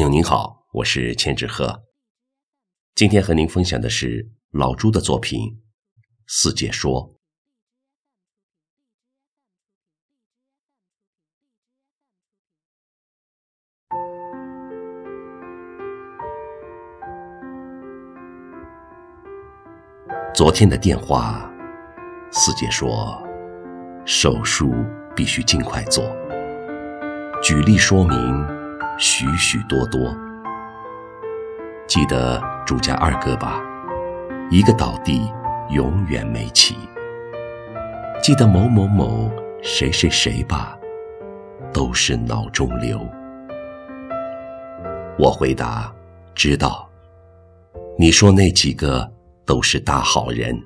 朋友您好，我是千纸鹤，今天和您分享的是老朱的作品《四姐说》。昨天的电话，四姐说，手术必须尽快做。举例说明许许多多。记得朱家二哥吧，一个倒地，永远没起。记得某某某，谁谁谁吧，都是脑中瘤。我回答：知道。你说那几个？都是大好人，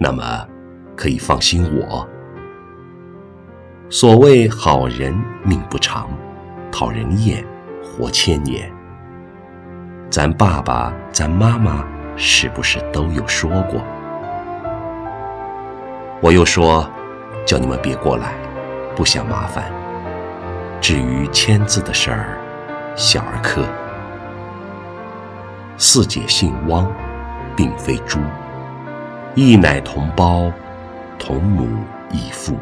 那么可以放心我。所谓好人命不长，讨人厌活千年。咱爸爸、咱妈妈是不是都有说过？我又说，叫你们别过来，不想麻烦。至于签字的事儿，小儿科。四姐姓汪。并非猪，一奶同胞，同母异父。